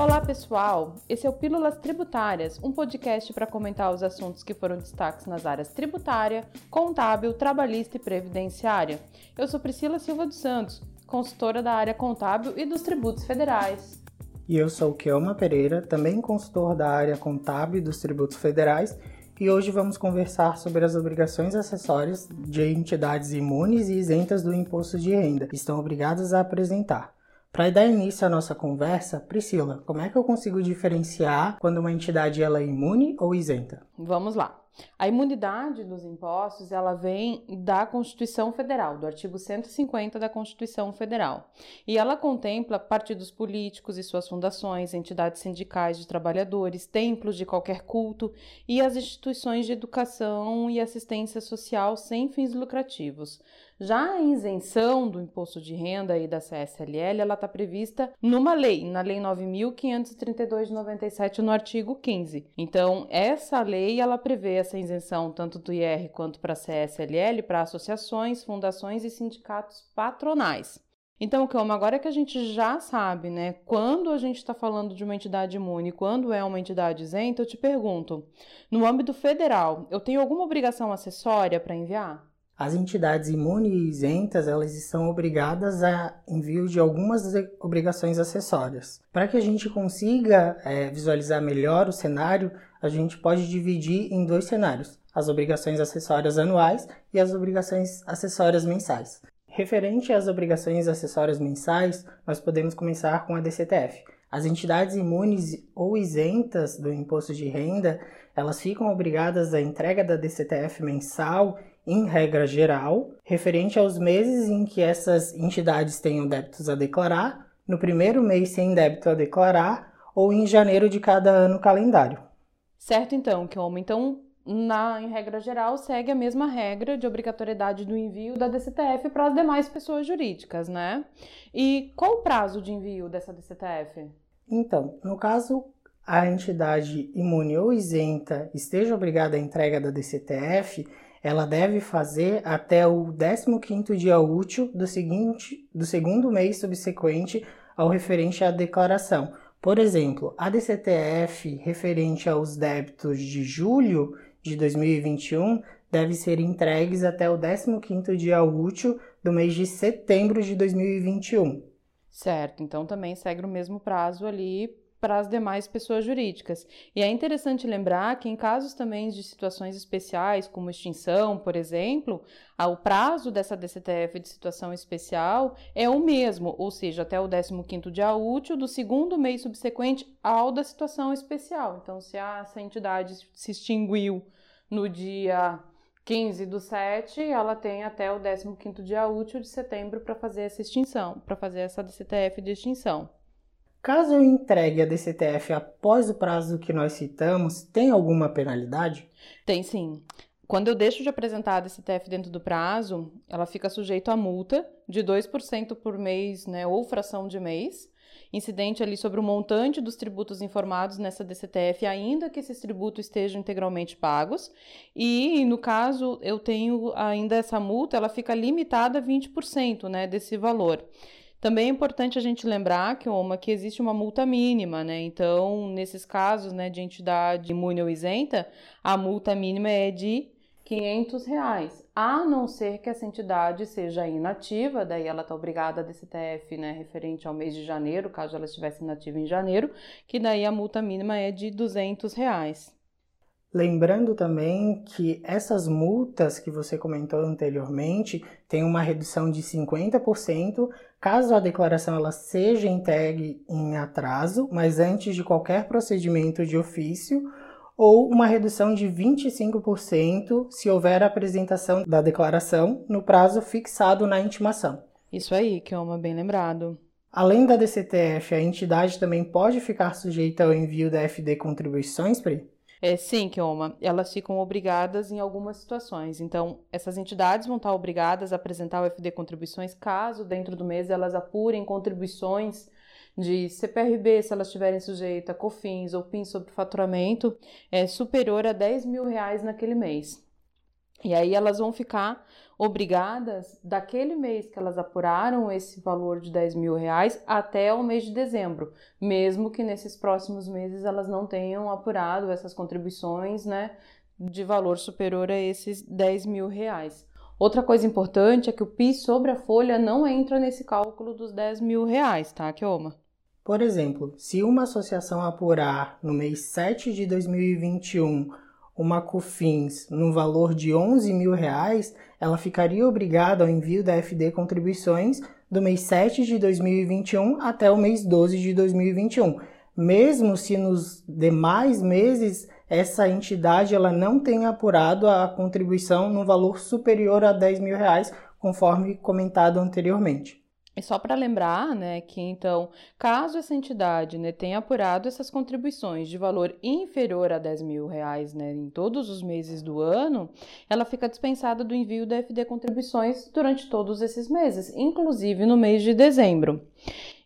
Olá, pessoal! Esse é o Pílulas Tributárias, um podcast para comentar os assuntos que foram destaques nas áreas tributária, contábil, trabalhista e previdenciária. Eu sou Priscila Silva dos Santos, consultora da área contábil e dos tributos federais. E eu sou Kelma Pereira, também consultor da área contábil e dos tributos federais, e hoje vamos conversar sobre as obrigações acessórias de entidades imunes e isentas do imposto de renda, que estão obrigadas a apresentar. Para dar início à nossa conversa, Priscila, como é que eu consigo diferenciar quando uma entidade ela é imune ou isenta? Vamos lá. A imunidade dos impostos, ela vem da Constituição Federal, do artigo 150 da Constituição Federal. E ela contempla partidos políticos e suas fundações, entidades sindicais de trabalhadores, templos de qualquer culto e as instituições de educação e assistência social sem fins lucrativos. Já a isenção do imposto de renda e da CSLL, ela está prevista numa lei, na Lei 9.532 de 97, no artigo 15. Então, essa lei, ela prevê essa isenção tanto do IR quanto para a CSLL, para associações, fundações e sindicatos patronais. Então, Calma, agora que a gente já sabe, né, quando a gente está falando de uma entidade imune, quando é uma entidade isenta, eu te pergunto, no âmbito federal, eu tenho alguma obrigação acessória para enviar? As entidades imunes e isentas elas estão obrigadas a envio de algumas obrigações acessórias. Para que a gente consiga é, visualizar melhor o cenário, a gente pode dividir em dois cenários: as obrigações acessórias anuais e as obrigações acessórias mensais. Referente às obrigações acessórias mensais, nós podemos começar com a DCTF. As entidades imunes ou isentas do imposto de renda, elas ficam obrigadas à entrega da DCTF mensal em regra geral, referente aos meses em que essas entidades tenham débitos a declarar, no primeiro mês sem débito a declarar ou em janeiro de cada ano calendário. Certo, então, Kioma. Então, na, em regra geral, segue a mesma regra de obrigatoriedade do envio da DCTF para as demais pessoas jurídicas, né? E qual o prazo de envio dessa DCTF? Então, no caso a entidade imune ou isenta esteja obrigada à entrega da DCTF, ela deve fazer até o 15º dia útil do, seguinte, do segundo mês subsequente ao referente à declaração. Por exemplo, a DCTF referente aos débitos de julho de 2021 deve ser entregues até o 15º dia útil do mês de setembro de 2021. Certo, então também segue o mesmo prazo ali para as demais pessoas jurídicas. E é interessante lembrar que, em casos também de situações especiais, como extinção, por exemplo, o prazo dessa DCTF de situação especial é o mesmo, ou seja, até o 15º dia útil do segundo mês subsequente ao da situação especial. Então, se essa entidade se extinguiu no dia 15 do 7, ela tem até o 15º dia útil de setembro para fazer essa extinção, para fazer essa DCTF de extinção. Caso eu entregue a DCTF após o prazo que nós citamos, tem alguma penalidade? Tem sim. Quando eu deixo de apresentar a DCTF dentro do prazo, ela fica sujeita a multa de 2% por mês, né, ou fração de mês, incidente ali sobre o montante dos tributos informados nessa DCTF, ainda que esses tributos estejam integralmente pagos. E, no caso, eu tenho ainda essa multa, ela fica limitada a 20%, né, desse valor. Também é importante a gente lembrar que, uma, que existe uma multa mínima, né? Então, nesses casos né, de entidade imune ou isenta, a multa mínima é de 500 reais, a não ser que essa entidade seja inativa, daí ela está obrigada a DCTF, né, referente ao mês de janeiro, caso ela estivesse inativa em janeiro, que daí a multa mínima é de 200 reais. Lembrando também que essas multas que você comentou anteriormente têm uma redução de 50% caso a declaração ela seja entregue em atraso, mas antes de qualquer procedimento de ofício, ou uma redução de 25% se houver apresentação da declaração no prazo fixado na intimação. Isso aí, que é uma bem lembrado. Além da DCTF, a entidade também pode ficar sujeita ao envio da FD contribuições, Pri? É, sim, Kioma, elas ficam obrigadas em algumas situações. Então, essas entidades vão estar obrigadas a apresentar o FD contribuições caso dentro do mês elas apurem contribuições de CPRB, se elas estiverem sujeitas a COFINS ou PIN sobre faturamento, é superior a 10 mil reais naquele mês. E aí elas vão ficar obrigadas daquele mês que elas apuraram esse valor de 10 mil reais até o mês de dezembro, mesmo que nesses próximos meses elas não tenham apurado essas contribuições, né, de valor superior a esses 10 mil reais. Outra coisa importante é que o PIS sobre a folha não entra nesse cálculo dos 10 mil reais, tá, Kioma? Por exemplo, se uma associação apurar no mês 7 de 2021 uma COFINS no valor de 11 mil reais, ela ficaria obrigada ao envio da FD contribuições do mês 7 de 2021 até o mês 12 de 2021, mesmo se nos demais meses essa entidade ela não tenha apurado a contribuição no valor superior a 10 mil reais, conforme comentado anteriormente. E só para lembrar, né, que então, caso essa entidade né, tenha apurado essas contribuições de valor inferior a 10 mil reais né, em todos os meses do ano, ela fica dispensada do envio da FD contribuições durante todos esses meses, inclusive no mês de dezembro.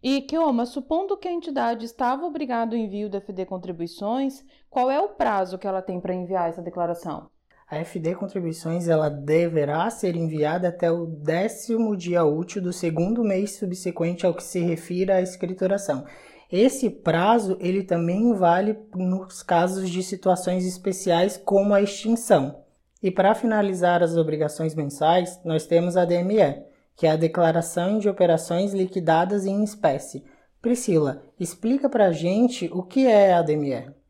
E, Kioma, supondo que a entidade estava obrigada ao envio da FD contribuições, qual é o prazo que ela tem para enviar essa declaração? A FD Contribuições ela deverá ser enviada até o décimo dia útil do segundo mês subsequente ao que se refira à escrituração. Esse prazo ele também vale nos casos de situações especiais como a extinção. E para finalizar as obrigações mensais, nós temos a DME, que é a Declaração de Operações Liquidadas em Espécie. Priscila, explica para a gente o que é a DME.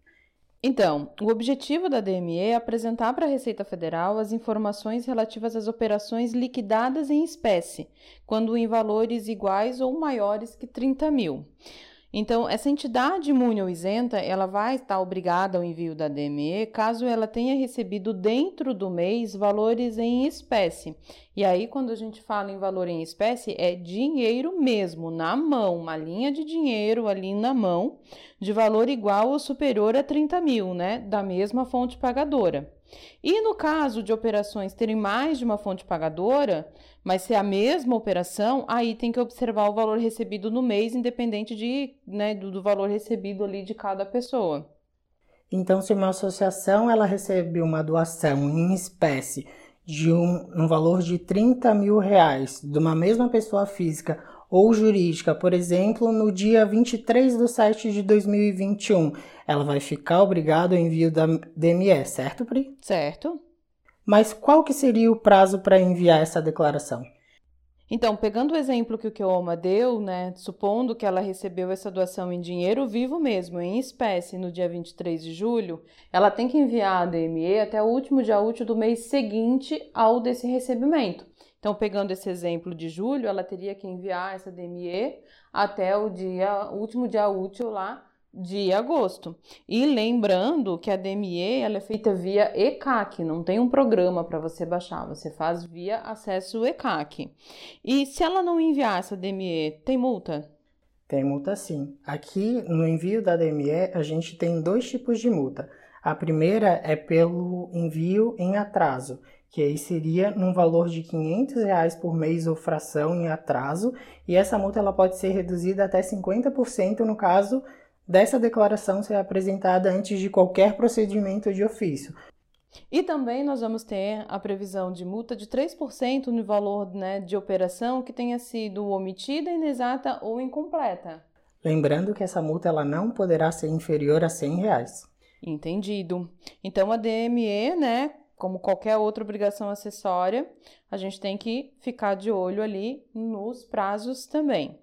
Então, o objetivo da DME é apresentar para a Receita Federal as informações relativas às operações liquidadas em espécie, quando em valores iguais ou maiores que 30 mil. Então, essa entidade imune ou isenta, ela vai estar obrigada ao envio da DME caso ela tenha recebido dentro do mês valores em espécie. E aí, quando a gente fala em valor em espécie, é dinheiro mesmo, na mão, uma linha de dinheiro ali na mão, de valor igual ou superior a 30 mil, né? Da mesma fonte pagadora. E no caso de operações terem mais de uma fonte pagadora, mas se é a mesma operação, aí tem que observar o valor recebido no mês, independente de, né, do, do valor recebido ali de cada pessoa. Então, se uma associação ela recebe uma doação em espécie de um, um valor de 30 mil reais de uma mesma pessoa física ou jurídica, por exemplo, no dia 23 de 7 de 2021, ela vai ficar obrigada ao envio da DME, certo, Pri? Certo. Mas qual que seria o prazo para enviar essa declaração? Então, pegando o exemplo que o Keoma deu, né, supondo que ela recebeu essa doação em dinheiro vivo mesmo, em espécie, no dia 23 de julho, ela tem que enviar a DME até o último dia útil do mês seguinte ao desse recebimento. Então, pegando esse exemplo de julho, ela teria que enviar essa DME até o dia, o último dia útil lá de agosto. E lembrando que a DME ela é feita via ECAC, não tem um programa para você baixar, você faz via acesso ECAC. E se ela não enviar essa DME, tem multa? Tem multa sim. Aqui no envio da DME a gente tem dois tipos de multa. A primeira é pelo envio em atraso, que aí seria num valor de 500 reais por mês ou fração em atraso, e essa multa ela pode ser reduzida até 50% no caso dessa declaração ser apresentada antes de qualquer procedimento de ofício. E também nós vamos ter a previsão de multa de 3% no valor né, de operação que tenha sido omitida, inexata ou incompleta. Lembrando que essa multa ela não poderá ser inferior a 100 reais. Entendido. Então a DME, né, como qualquer outra obrigação acessória, a gente tem que ficar de olho ali nos prazos também.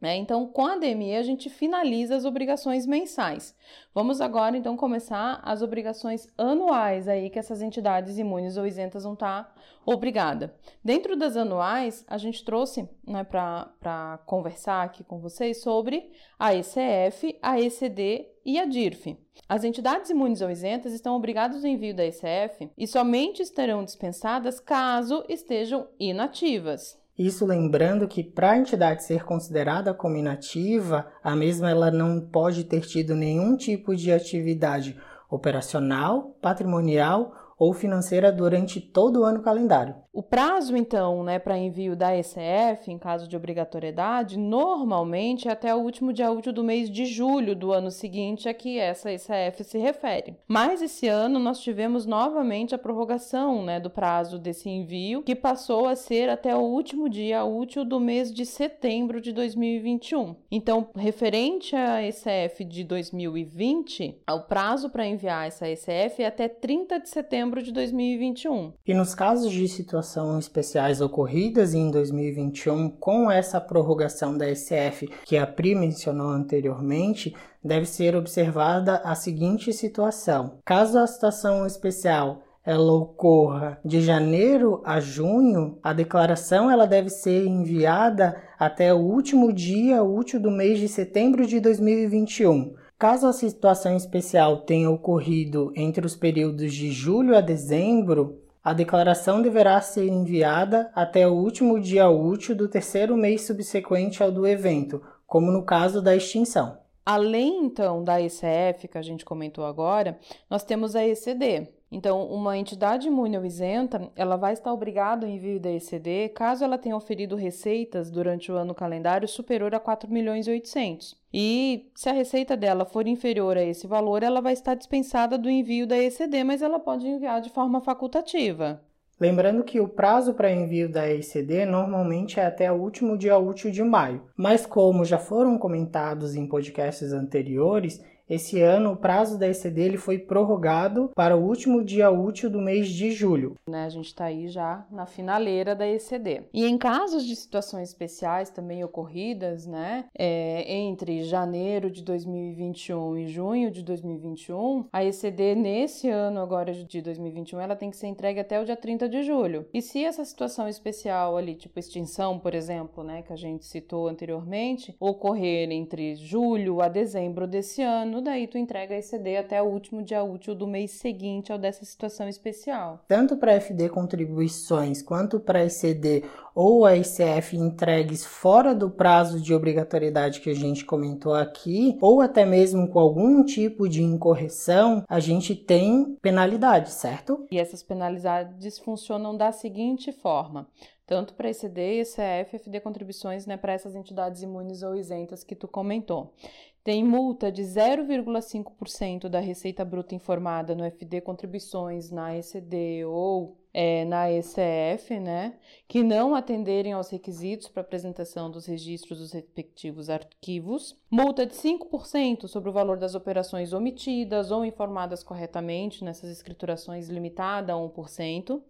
Né? Então, com a DME, a gente finaliza as obrigações mensais. Vamos agora, então, começar as obrigações anuais aí que essas entidades imunes ou isentas vão estar tá obrigada. Dentro das anuais, a gente trouxe né, para conversar aqui com vocês sobre a ECF, a ECD e a DIRF. As entidades imunes ou isentas estão obrigadas ao envio da ECF e somente estarão dispensadas caso estejam inativas. Isso lembrando que para a entidade ser considerada como inativa, a mesma ela não pode ter tido nenhum tipo de atividade operacional, patrimonial ou financeira durante todo o ano calendário. O prazo, então, né, para envio da ECF, em caso de obrigatoriedade, normalmente é até o último dia útil do mês de julho do ano seguinte a que essa ECF se refere. Mas esse ano nós tivemos novamente a prorrogação né, do prazo desse envio, que passou a ser até o último dia útil do mês de setembro de 2021. Então, referente à ECF de 2020, o prazo para enviar essa ECF é até 30 de setembro de 2021. E nos casos de situação situação especiais ocorridas em 2021 com essa prorrogação da SF que a Pri mencionou anteriormente, deve ser observada a seguinte situação. Caso a situação especial ela ocorra de janeiro a junho, a declaração ela deve ser enviada até o último dia útil do mês de setembro de 2021. Caso a situação especial tenha ocorrido entre os períodos de julho a dezembro, a declaração deverá ser enviada até o último dia útil do terceiro mês subsequente ao do evento, como no caso da extinção. Além então da ECF que a gente comentou agora, nós temos a ECD, então, uma entidade imune ou isenta, ela vai estar obrigada ao envio da ECD caso ela tenha oferido receitas durante o ano calendário superior a 4 milhões e 800. E se a receita dela for inferior a esse valor, ela vai estar dispensada do envio da ECD, mas ela pode enviar de forma facultativa. Lembrando que o prazo para envio da ECD normalmente é até o último dia útil de maio, mas como já foram comentados em podcasts anteriores, esse ano, o prazo da ECD ele foi prorrogado para o último dia útil do mês de julho. Né, a gente está aí já na finaleira da ECD. E em casos de situações especiais também ocorridas, né, é, entre janeiro de 2021 e junho de 2021, a ECD nesse ano agora de 2021 ela tem que ser entregue até o dia 30 de julho. E se essa situação especial ali, tipo extinção, por exemplo, né, que a gente citou anteriormente, ocorrer entre julho a dezembro desse ano, daí tu entrega a ECD até o último dia útil do mês seguinte ao dessa situação especial. Tanto para FD contribuições quanto para ECD ou a ICF entregues fora do prazo de obrigatoriedade que a gente comentou aqui, ou até mesmo com algum tipo de incorreção, a gente tem penalidade, certo? E essas penalidades funcionam da seguinte forma: tanto para ECD, ECF, FD contribuições né, para essas entidades imunes ou isentas que tu comentou tem multa de 0,5% da receita bruta informada no FD Contribuições, na ECD ou é, na ECF, né, que não atenderem aos requisitos para apresentação dos registros dos respectivos arquivos, multa de 5% sobre o valor das operações omitidas ou informadas corretamente nessas escriturações limitada a 1%,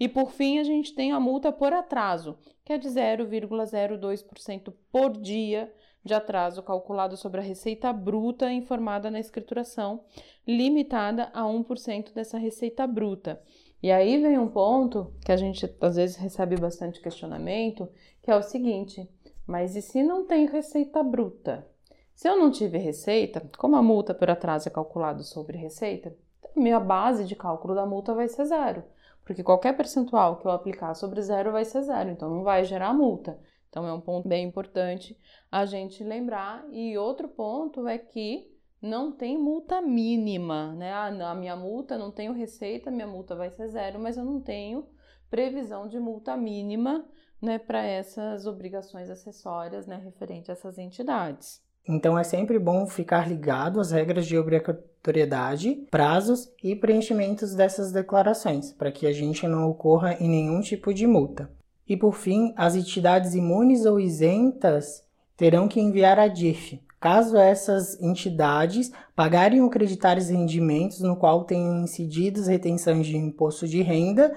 e por fim a gente tem a multa por atraso, que é de 0,02% por dia de atraso calculado sobre a receita bruta informada na escrituração, limitada a 1% dessa receita bruta. E aí vem um ponto que a gente às vezes recebe bastante questionamento, que é o seguinte: mas e se não tem receita bruta? Se eu não tive receita, como a multa por atraso é calculada sobre receita, minha base de cálculo da multa vai ser zero, porque qualquer percentual que eu aplicar sobre zero vai ser zero, então não vai gerar multa. Então é um ponto bem importante a gente lembrar. E outro ponto é que não tem multa mínima, né? Ah, a minha multa não tenho receita, minha multa vai ser zero, mas eu não tenho previsão de multa mínima, né, para essas obrigações acessórias, né, referente a essas entidades. Então é sempre bom ficar ligado às regras de obrigatoriedade, prazos e preenchimentos dessas declarações, para que a gente não ocorra em nenhum tipo de multa. E por fim, as entidades imunes ou isentas terão que enviar a DIF, caso essas entidades pagarem ou acreditarem rendimentos no qual tenham incidido retenções de imposto de renda,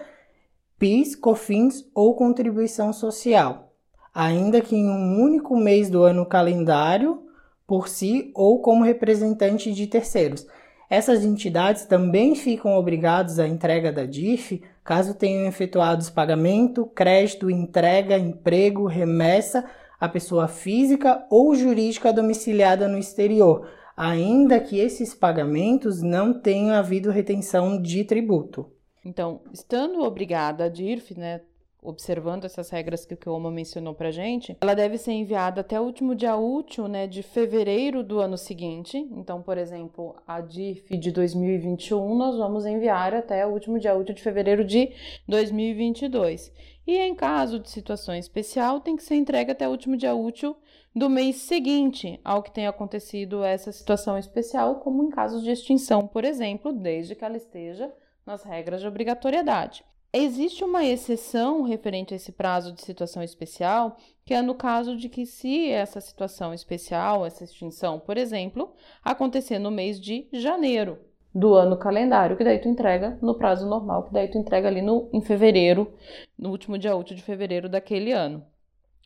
PIS, COFINS ou contribuição social, ainda que em um único mês do ano calendário, por si ou como representante de terceiros. Essas entidades também ficam obrigadas à entrega da DIF caso tenham efetuado pagamento, crédito, entrega, emprego, remessa à pessoa física ou jurídica domiciliada no exterior, ainda que esses pagamentos não tenham havido retenção de tributo. Então, estando obrigada a DIRF, né, observando essas regras que o Kioma mencionou para gente, ela deve ser enviada até o último dia útil né, de fevereiro do ano seguinte. Então, por exemplo, a DIF de 2021 nós vamos enviar até o último dia útil de fevereiro de 2022. E em caso de situação especial, tem que ser entregue até o último dia útil do mês seguinte ao que tenha acontecido essa situação especial, como em casos de extinção, por exemplo, desde que ela esteja nas regras de obrigatoriedade. Existe uma exceção referente a esse prazo de situação especial, que é no caso de que, se essa situação especial, essa extinção, por exemplo, acontecer no mês de janeiro do ano calendário, que daí tu entrega no prazo normal, que daí tu entrega ali no, em fevereiro, no último dia útil de fevereiro daquele ano.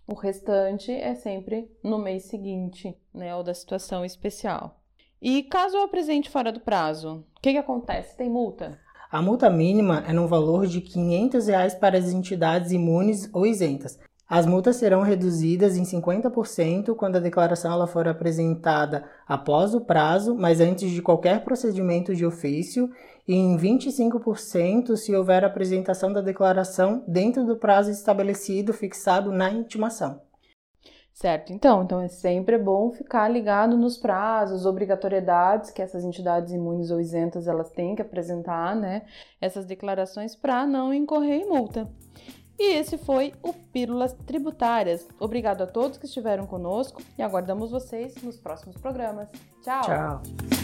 O restante é sempre no mês seguinte, né, ou da situação especial. E caso eu apresente fora do prazo, o que, que acontece? Tem multa? A multa mínima é no valor de 500 reais para as entidades imunes ou isentas. As multas serão reduzidas em 50% quando a declaração ela for apresentada após o prazo, mas antes de qualquer procedimento de ofício, e em 25% se houver apresentação da declaração dentro do prazo estabelecido fixado na intimação. Certo, então, então é sempre bom ficar ligado nos prazos, obrigatoriedades que essas entidades imunes ou isentas elas têm que apresentar, né? Essas declarações para não incorrer em multa. E esse foi o Pílulas Tributárias. Obrigado a todos que estiveram conosco e aguardamos vocês nos próximos programas. Tchau. Tchau.